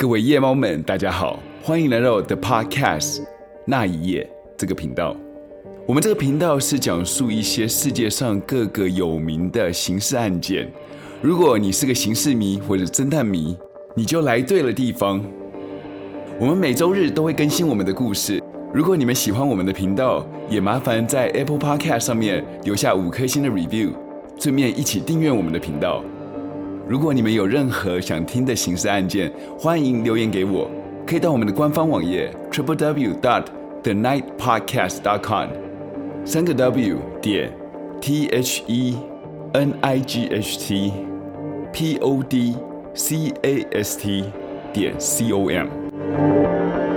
各位夜猫们，大家好，欢迎来到 The Podcast 那一夜这个频道。我们这个频道是讲述一些世界上各个有名的刑事案件。如果你是个刑事迷或者侦探迷，你就来对了地方。我们每周日都会更新我们的故事。如果你们喜欢我们的频道，也麻烦在 Apple Podcast 上面留下五颗星的 review，顺便一起订阅我们的频道。如果你们有任何想听的刑事案件，欢迎留言给我，可以到我们的官方网页 triple w dot the night podcast dot com，三个 W 点 T H E N I G H T P O D C A S T 点 C O M。